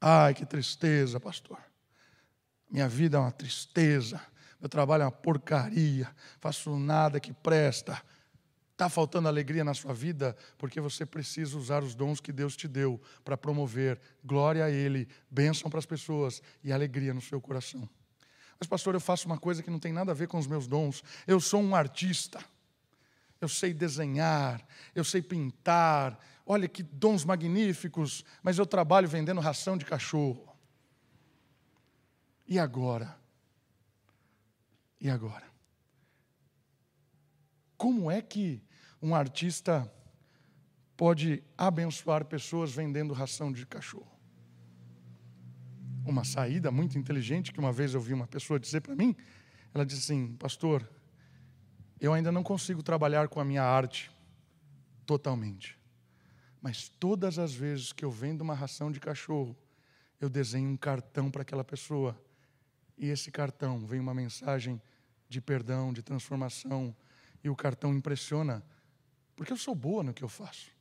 Ai, que tristeza, pastor. Minha vida é uma tristeza. Meu trabalho é uma porcaria. Faço nada que presta. Está faltando alegria na sua vida? Porque você precisa usar os dons que Deus te deu para promover glória a Ele, bênção para as pessoas e alegria no seu coração. Mas, pastor, eu faço uma coisa que não tem nada a ver com os meus dons. Eu sou um artista. Eu sei desenhar, eu sei pintar. Olha que dons magníficos, mas eu trabalho vendendo ração de cachorro. E agora? E agora? Como é que um artista pode abençoar pessoas vendendo ração de cachorro. Uma saída muito inteligente que uma vez eu vi uma pessoa dizer para mim, ela disse assim, pastor, eu ainda não consigo trabalhar com a minha arte totalmente. Mas todas as vezes que eu vendo uma ração de cachorro, eu desenho um cartão para aquela pessoa. E esse cartão vem uma mensagem de perdão, de transformação. E o cartão impressiona, porque eu sou boa no que eu faço.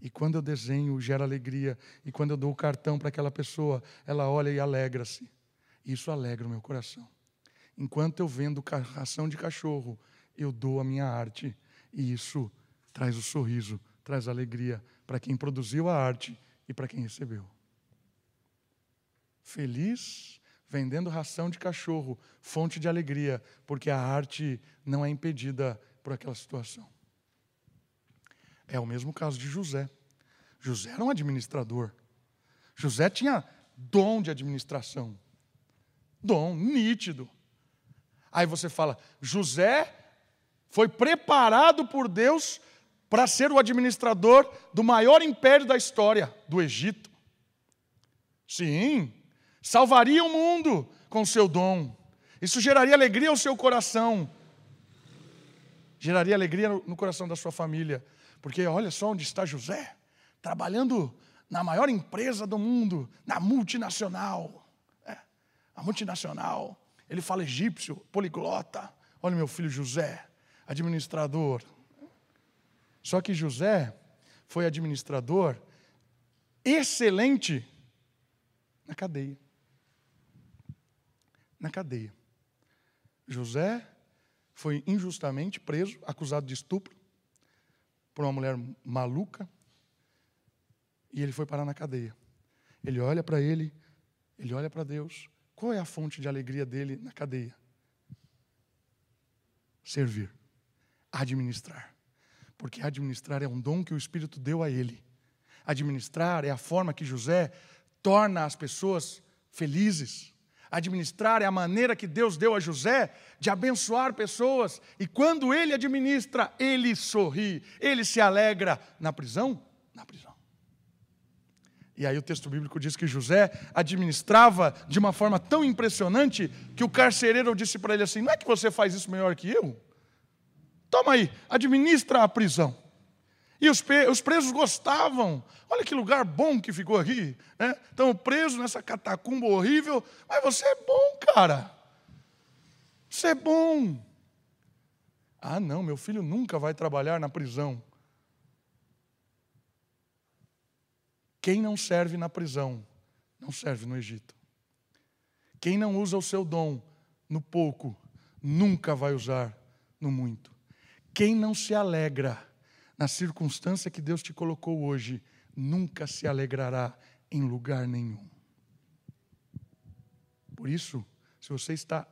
E quando eu desenho, gera alegria. E quando eu dou o cartão para aquela pessoa, ela olha e alegra-se. Isso alegra o meu coração. Enquanto eu vendo ração de cachorro, eu dou a minha arte. E isso traz o sorriso, traz alegria para quem produziu a arte e para quem recebeu. Feliz vendendo ração de cachorro, fonte de alegria, porque a arte não é impedida por aquela situação. É o mesmo caso de José. José era um administrador. José tinha dom de administração. Dom nítido. Aí você fala, José foi preparado por Deus para ser o administrador do maior império da história, do Egito. Sim, salvaria o mundo com seu dom. Isso geraria alegria ao seu coração. Geraria alegria no coração da sua família. Porque olha só onde está José, trabalhando na maior empresa do mundo, na multinacional. É, a multinacional. Ele fala egípcio, poliglota. Olha meu filho José, administrador. Só que José foi administrador excelente na cadeia. Na cadeia. José foi injustamente preso, acusado de estupro por uma mulher maluca, e ele foi parar na cadeia. Ele olha para ele, ele olha para Deus. Qual é a fonte de alegria dele na cadeia? Servir, administrar. Porque administrar é um dom que o Espírito deu a ele. Administrar é a forma que José torna as pessoas felizes. Administrar é a maneira que Deus deu a José de abençoar pessoas. E quando ele administra, ele sorri, ele se alegra. Na prisão? Na prisão. E aí o texto bíblico diz que José administrava de uma forma tão impressionante que o carcereiro disse para ele assim: Não é que você faz isso melhor que eu? Toma aí, administra a prisão. E os, os presos gostavam. Olha que lugar bom que ficou aqui. Né? Estão presos nessa catacumba horrível. Mas você é bom, cara. Você é bom. Ah, não, meu filho nunca vai trabalhar na prisão. Quem não serve na prisão, não serve no Egito. Quem não usa o seu dom no pouco, nunca vai usar no muito. Quem não se alegra na circunstância que Deus te colocou hoje, nunca se alegrará em lugar nenhum. Por isso, se você está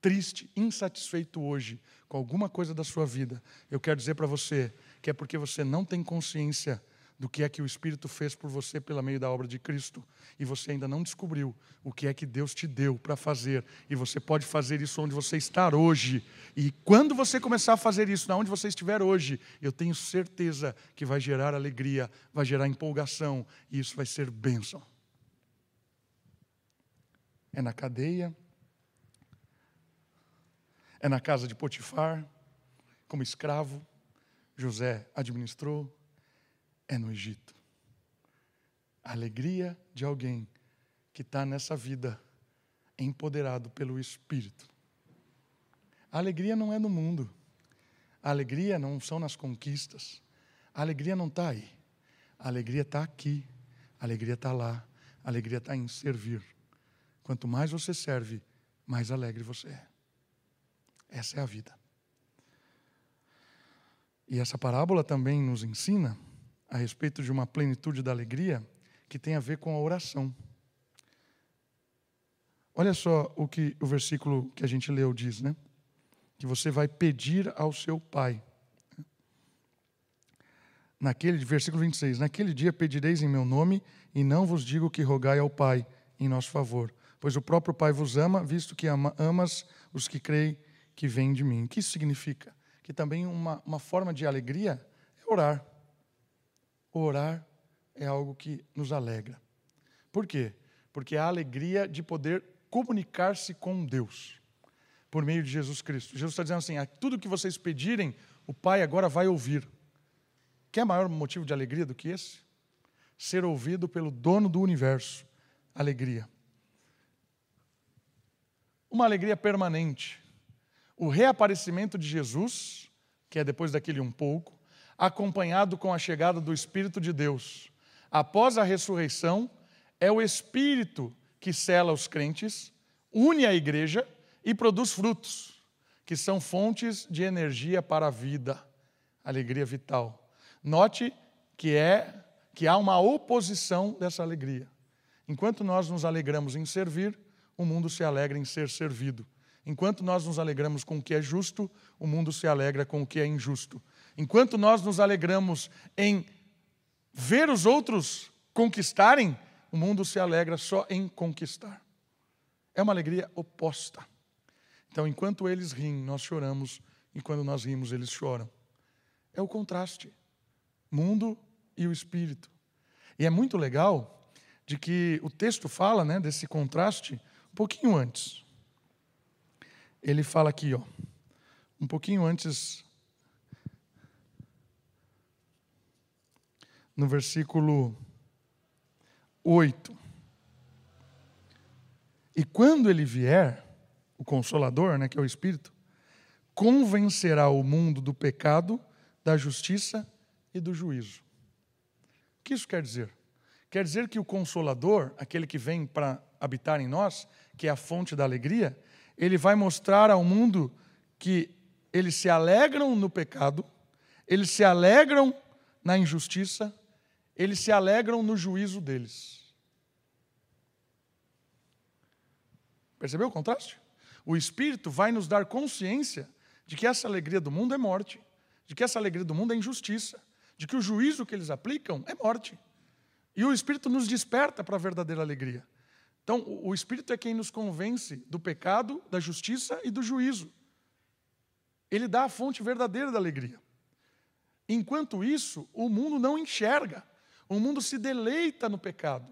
triste, insatisfeito hoje com alguma coisa da sua vida, eu quero dizer para você que é porque você não tem consciência do que é que o Espírito fez por você pela meio da obra de Cristo. E você ainda não descobriu o que é que Deus te deu para fazer. E você pode fazer isso onde você está hoje. E quando você começar a fazer isso na onde você estiver hoje eu tenho certeza que vai gerar alegria vai gerar empolgação e isso vai ser bênção. É na cadeia é na casa de Potifar como escravo José administrou é no Egito. A alegria de alguém que está nessa vida empoderado pelo Espírito. A alegria não é no mundo. A alegria não são nas conquistas. A alegria não está aí. A alegria está aqui. A alegria está lá. A alegria está em servir. Quanto mais você serve, mais alegre você é. Essa é a vida. E essa parábola também nos ensina a respeito de uma plenitude da alegria que tem a ver com a oração. Olha só o que o versículo que a gente leu diz, né? Que você vai pedir ao seu pai. Naquele versículo 26, naquele dia pedireis em meu nome e não vos digo que rogai ao Pai em nosso favor, pois o próprio Pai vos ama, visto que ama, amas os que creem que vêm de mim. O que isso significa? Que também uma, uma forma de alegria é orar orar é algo que nos alegra. Por quê? Porque a alegria de poder comunicar-se com Deus por meio de Jesus Cristo. Jesus está dizendo assim: tudo que vocês pedirem, o Pai agora vai ouvir. Quer maior motivo de alegria do que esse? Ser ouvido pelo dono do universo. Alegria. Uma alegria permanente. O reaparecimento de Jesus, que é depois daquele um pouco, acompanhado com a chegada do Espírito de Deus. Após a ressurreição, é o Espírito que cela os crentes, une a igreja e produz frutos, que são fontes de energia para a vida, alegria vital. Note que é que há uma oposição dessa alegria. Enquanto nós nos alegramos em servir, o mundo se alegra em ser servido. Enquanto nós nos alegramos com o que é justo, o mundo se alegra com o que é injusto. Enquanto nós nos alegramos em ver os outros conquistarem, o mundo se alegra só em conquistar. É uma alegria oposta. Então, enquanto eles riem, nós choramos, e quando nós rimos, eles choram. É o contraste. Mundo e o espírito. E é muito legal de que o texto fala né, desse contraste um pouquinho antes. Ele fala aqui, ó, um pouquinho antes, no versículo 8. E quando ele vier, o Consolador, né, que é o Espírito, convencerá o mundo do pecado, da justiça e do juízo. O que isso quer dizer? Quer dizer que o Consolador, aquele que vem para habitar em nós, que é a fonte da alegria, ele vai mostrar ao mundo que eles se alegram no pecado, eles se alegram na injustiça, eles se alegram no juízo deles. Percebeu o contraste? O Espírito vai nos dar consciência de que essa alegria do mundo é morte, de que essa alegria do mundo é injustiça, de que o juízo que eles aplicam é morte. E o Espírito nos desperta para a verdadeira alegria. Então, o Espírito é quem nos convence do pecado, da justiça e do juízo. Ele dá a fonte verdadeira da alegria. Enquanto isso, o mundo não enxerga. O mundo se deleita no pecado,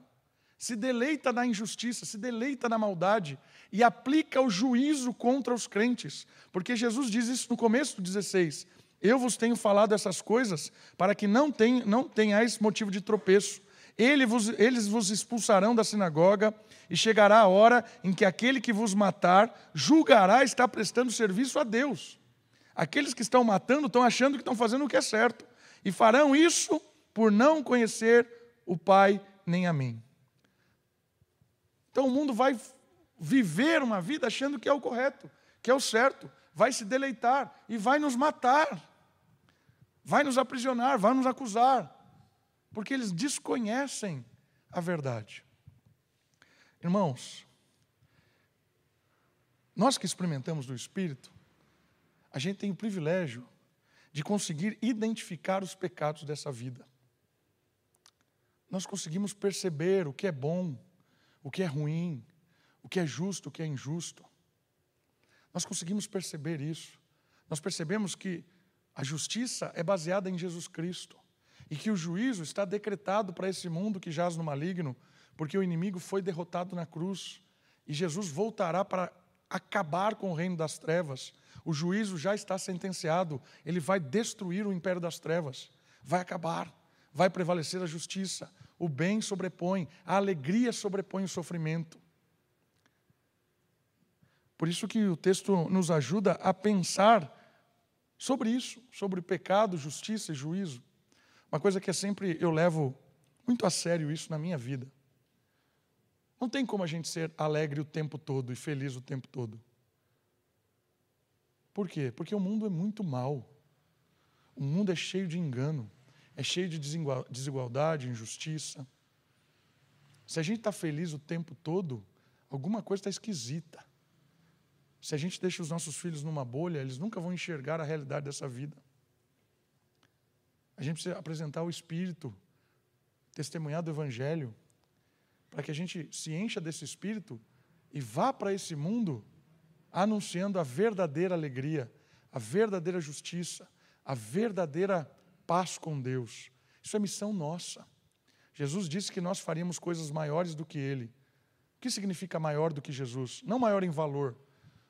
se deleita na injustiça, se deleita na maldade e aplica o juízo contra os crentes. Porque Jesus diz isso no começo do 16: Eu vos tenho falado essas coisas para que não, tenham, não tenhais motivo de tropeço. Ele vos, eles vos expulsarão da sinagoga, e chegará a hora em que aquele que vos matar julgará estar prestando serviço a Deus. Aqueles que estão matando estão achando que estão fazendo o que é certo, e farão isso por não conhecer o Pai nem a mim. Então o mundo vai viver uma vida achando que é o correto, que é o certo, vai se deleitar e vai nos matar, vai nos aprisionar, vai nos acusar, porque eles desconhecem a verdade. Irmãos, nós que experimentamos do Espírito, a gente tem o privilégio de conseguir identificar os pecados dessa vida. Nós conseguimos perceber o que é bom, o que é ruim, o que é justo, o que é injusto. Nós conseguimos perceber isso. Nós percebemos que a justiça é baseada em Jesus Cristo e que o juízo está decretado para esse mundo que jaz no maligno, porque o inimigo foi derrotado na cruz e Jesus voltará para acabar com o reino das trevas. O juízo já está sentenciado, ele vai destruir o império das trevas, vai acabar, vai prevalecer a justiça, o bem sobrepõe, a alegria sobrepõe o sofrimento. Por isso que o texto nos ajuda a pensar sobre isso, sobre pecado, justiça e juízo. Uma coisa que é sempre eu levo muito a sério isso na minha vida. Não tem como a gente ser alegre o tempo todo e feliz o tempo todo. Por quê? Porque o mundo é muito mal. O mundo é cheio de engano, é cheio de desigualdade, injustiça. Se a gente está feliz o tempo todo, alguma coisa está esquisita. Se a gente deixa os nossos filhos numa bolha, eles nunca vão enxergar a realidade dessa vida. A gente precisa apresentar o Espírito, testemunhar do Evangelho, para que a gente se encha desse Espírito e vá para esse mundo anunciando a verdadeira alegria, a verdadeira justiça, a verdadeira paz com Deus. Isso é missão nossa. Jesus disse que nós faríamos coisas maiores do que Ele. O que significa maior do que Jesus? Não maior em valor.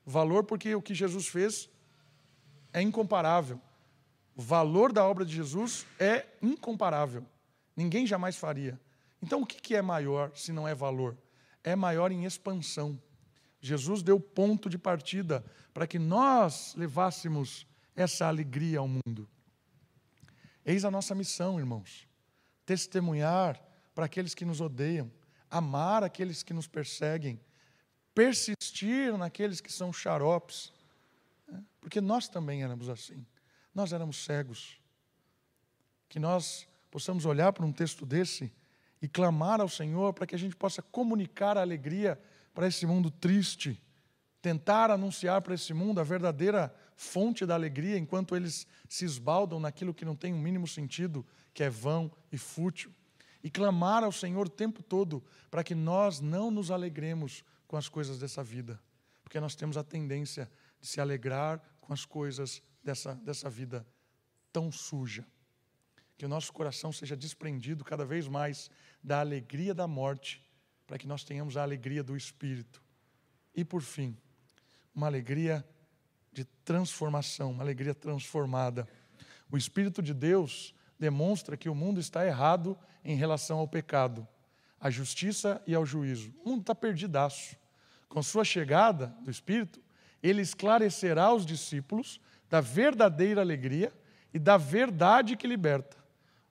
Valor porque o que Jesus fez é incomparável. O valor da obra de Jesus é incomparável. Ninguém jamais faria. Então, o que é maior se não é valor? É maior em expansão. Jesus deu ponto de partida para que nós levássemos essa alegria ao mundo. Eis a nossa missão, irmãos: testemunhar para aqueles que nos odeiam, amar aqueles que nos perseguem, persistir naqueles que são xaropes, né? porque nós também éramos assim. Nós éramos cegos. Que nós possamos olhar para um texto desse e clamar ao Senhor para que a gente possa comunicar a alegria para esse mundo triste, tentar anunciar para esse mundo a verdadeira fonte da alegria, enquanto eles se esbaldam naquilo que não tem o um mínimo sentido, que é vão e fútil. E clamar ao Senhor o tempo todo para que nós não nos alegremos com as coisas dessa vida, porque nós temos a tendência de se alegrar com as coisas dessa, dessa vida tão suja. Que o nosso coração seja desprendido cada vez mais da alegria da morte, para que nós tenhamos a alegria do Espírito. E por fim, uma alegria transformação, uma alegria transformada. O Espírito de Deus demonstra que o mundo está errado em relação ao pecado, à justiça e ao juízo. O mundo está perdidaço. Com sua chegada do Espírito, ele esclarecerá os discípulos da verdadeira alegria e da verdade que liberta.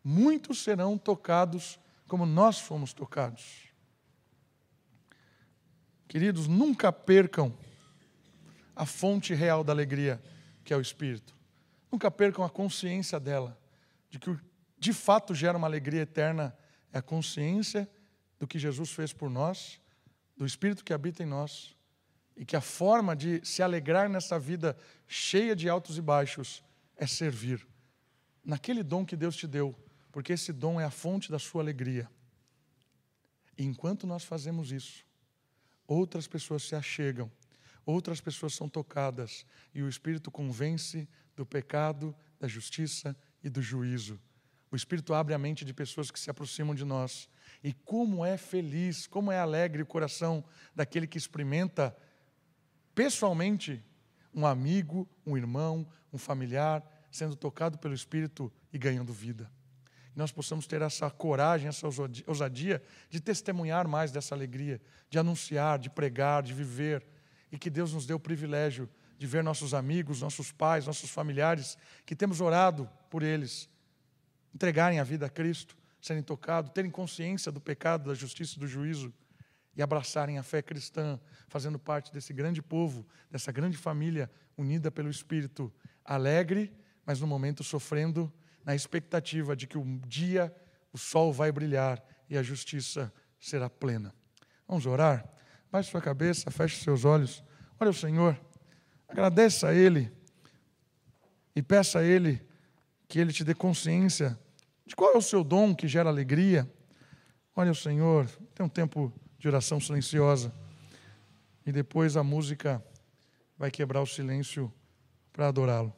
Muitos serão tocados como nós fomos tocados. Queridos, nunca percam a fonte real da alegria, que é o Espírito. Nunca percam a consciência dela, de que de fato gera uma alegria eterna é a consciência do que Jesus fez por nós, do Espírito que habita em nós, e que a forma de se alegrar nessa vida cheia de altos e baixos é servir. Naquele dom que Deus te deu, porque esse dom é a fonte da sua alegria. E enquanto nós fazemos isso, outras pessoas se achegam, outras pessoas são tocadas, e o Espírito convence do pecado, da justiça e do juízo. O Espírito abre a mente de pessoas que se aproximam de nós. E como é feliz, como é alegre o coração daquele que experimenta pessoalmente um amigo, um irmão, um familiar sendo tocado pelo Espírito e ganhando vida. E nós possamos ter essa coragem, essa ousadia de testemunhar mais dessa alegria, de anunciar, de pregar, de viver, e que Deus nos dê o privilégio de ver nossos amigos, nossos pais, nossos familiares, que temos orado por eles, entregarem a vida a Cristo, serem tocados, terem consciência do pecado, da justiça e do juízo e abraçarem a fé cristã, fazendo parte desse grande povo, dessa grande família unida pelo Espírito, alegre, mas no momento sofrendo, na expectativa de que um dia o sol vai brilhar e a justiça será plena. Vamos orar? Baixe sua cabeça, feche seus olhos. Olha o Senhor, agradeça a Ele e peça a Ele que Ele te dê consciência de qual é o seu dom que gera alegria. Olha o Senhor, tem um tempo de oração silenciosa e depois a música vai quebrar o silêncio para adorá-lo.